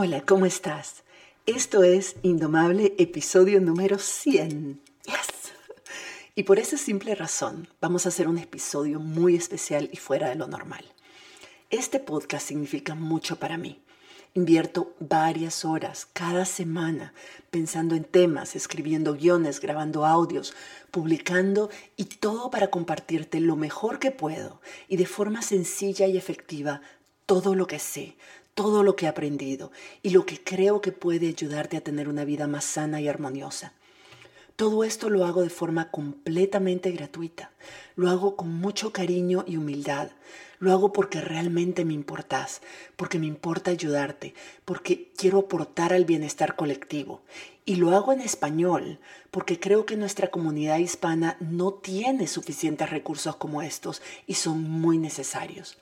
Hola, ¿cómo estás? Esto es Indomable, episodio número 100. Yes. Y por esa simple razón, vamos a hacer un episodio muy especial y fuera de lo normal. Este podcast significa mucho para mí. Invierto varias horas cada semana pensando en temas, escribiendo guiones, grabando audios, publicando y todo para compartirte lo mejor que puedo y de forma sencilla y efectiva todo lo que sé, todo lo que he aprendido y lo que creo que puede ayudarte a tener una vida más sana y armoniosa. Todo esto lo hago de forma completamente gratuita. Lo hago con mucho cariño y humildad. Lo hago porque realmente me importas, porque me importa ayudarte, porque quiero aportar al bienestar colectivo. Y lo hago en español porque creo que nuestra comunidad hispana no tiene suficientes recursos como estos y son muy necesarios.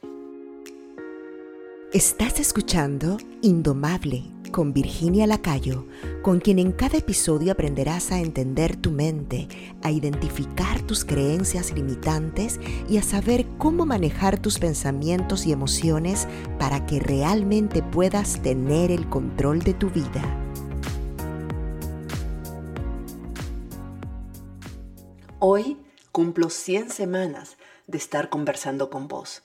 Estás escuchando Indomable con Virginia Lacayo, con quien en cada episodio aprenderás a entender tu mente, a identificar tus creencias limitantes y a saber cómo manejar tus pensamientos y emociones para que realmente puedas tener el control de tu vida. Hoy cumplo 100 semanas de estar conversando con vos.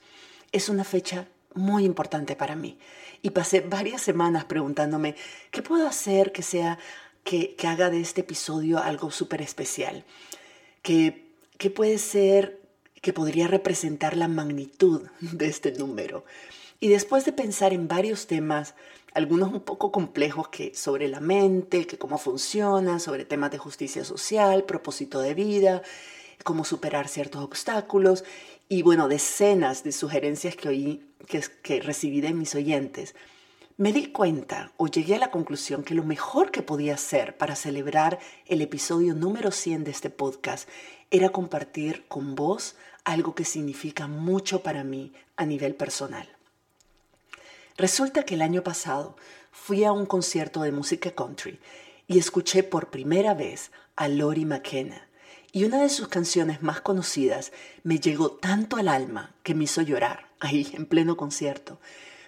Es una fecha muy importante para mí. Y pasé varias semanas preguntándome, ¿qué puedo hacer que sea, que, haga de este episodio algo súper especial? ¿Qué, ¿Qué puede ser que podría representar la magnitud de este número? Y después de pensar en varios temas, algunos un poco complejos que sobre la mente, que cómo funciona, sobre temas de justicia social, propósito de vida, cómo superar ciertos obstáculos y bueno, decenas de sugerencias que oí, que, recibí de mis oyentes, me di cuenta o llegué a la conclusión que lo mejor que podía hacer para celebrar el episodio número 100 de este podcast era compartir con vos algo que significa mucho para mí a nivel personal. Resulta que el año pasado fui a un concierto de música country y escuché por primera vez a Lori McKenna y una de sus canciones más conocidas me llegó tanto al alma que me hizo llorar ahí en pleno concierto.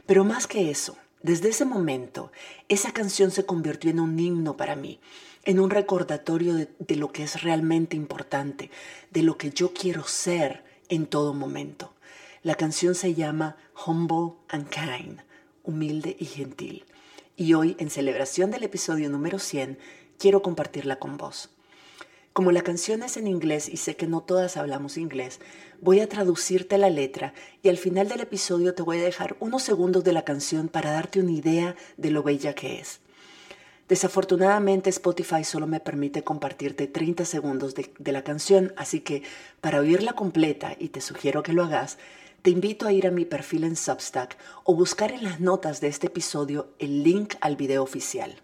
Pero más que eso, desde ese momento, esa canción se convirtió en un himno para mí, en un recordatorio de, lo que es realmente importante, de lo que yo quiero ser en todo momento. La canción se llama Humble and Kind, humilde y gentil. Y hoy, en celebración del episodio número 100, quiero compartirla con vos. Como la canción es en inglés y sé que no todas hablamos inglés, voy a traducirte la letra y al final del episodio te voy a dejar unos segundos de la canción para darte una idea de lo bella que es. Desafortunadamente Spotify solo me permite compartirte 30 segundos de, de, la canción, así que para oírla completa, y te sugiero que lo hagas, te invito a ir a mi perfil en Substack o buscar en las notas de este episodio el link al video oficial.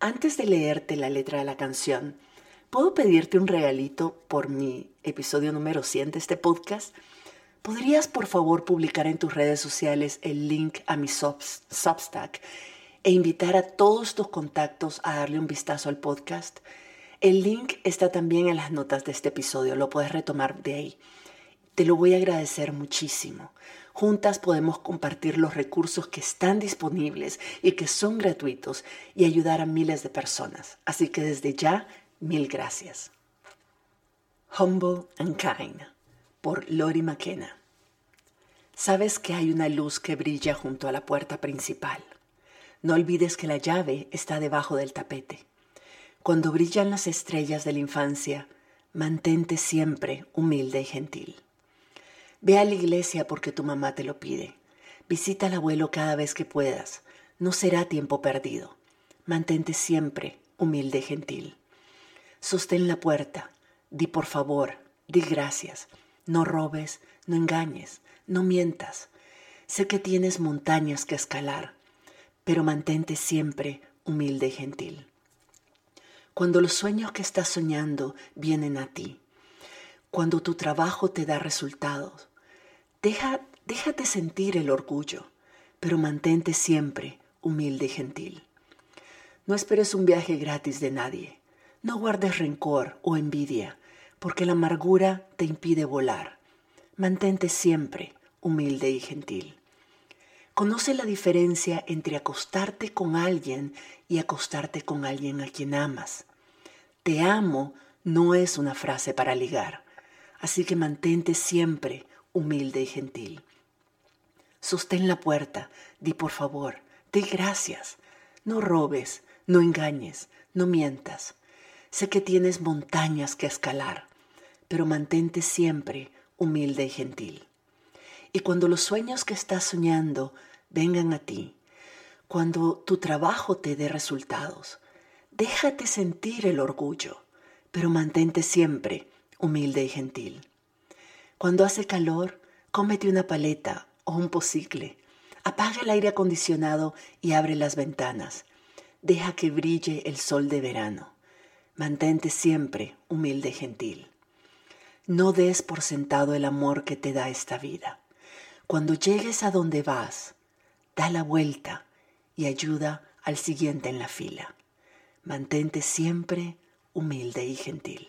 Antes de leerte la letra de la canción, ¿Puedo pedirte un regalito por mi episodio número 100 de este podcast? ¿Podrías por favor publicar en tus redes sociales el link a mi Substack e invitar a todos tus contactos a darle un vistazo al podcast? El link está también en las notas de este episodio, lo puedes retomar de ahí. Te lo voy a agradecer muchísimo. Juntas podemos compartir los recursos que están disponibles y que son gratuitos y ayudar a miles de personas. Así que desde ya Mil gracias. Humble and Kind por Lori McKenna. Sabes que hay una luz que brilla junto a la puerta principal. No olvides que la llave está debajo del tapete. Cuando brillan las estrellas de la infancia, mantente siempre humilde y gentil. Ve a la iglesia porque tu mamá te lo pide. Visita al abuelo cada vez que puedas. No será tiempo perdido. Mantente siempre humilde y gentil. Sostén la puerta, di por favor, di gracias, no robes, no engañes, no mientas. Sé que tienes montañas que escalar, pero mantente siempre humilde y gentil. Cuando los sueños que estás soñando vienen a ti, cuando tu trabajo te da resultados, deja, déjate sentir el orgullo, pero mantente siempre humilde y gentil. No esperes un viaje gratis de nadie. No guardes rencor o envidia, porque la amargura te impide volar. Mantente siempre humilde y gentil. Conoce la diferencia entre acostarte con alguien y acostarte con alguien a quien amas. Te amo no es una frase para ligar, así que mantente siempre humilde y gentil. Sostén la puerta, di por favor, di gracias. No robes, no engañes, no mientas. Sé que tienes montañas que escalar, pero mantente siempre humilde y gentil. Y cuando los sueños que estás soñando vengan a ti, cuando tu trabajo te dé resultados, déjate sentir el orgullo, pero mantente siempre humilde y gentil. Cuando hace calor, cómete una paleta o un pocicle. Apaga el aire acondicionado y abre las ventanas. Deja que brille el sol de verano. Mantente siempre humilde y gentil. No des por sentado el amor que te da esta vida. Cuando llegues a donde vas, da la vuelta y ayuda al siguiente en la fila. Mantente siempre humilde y gentil.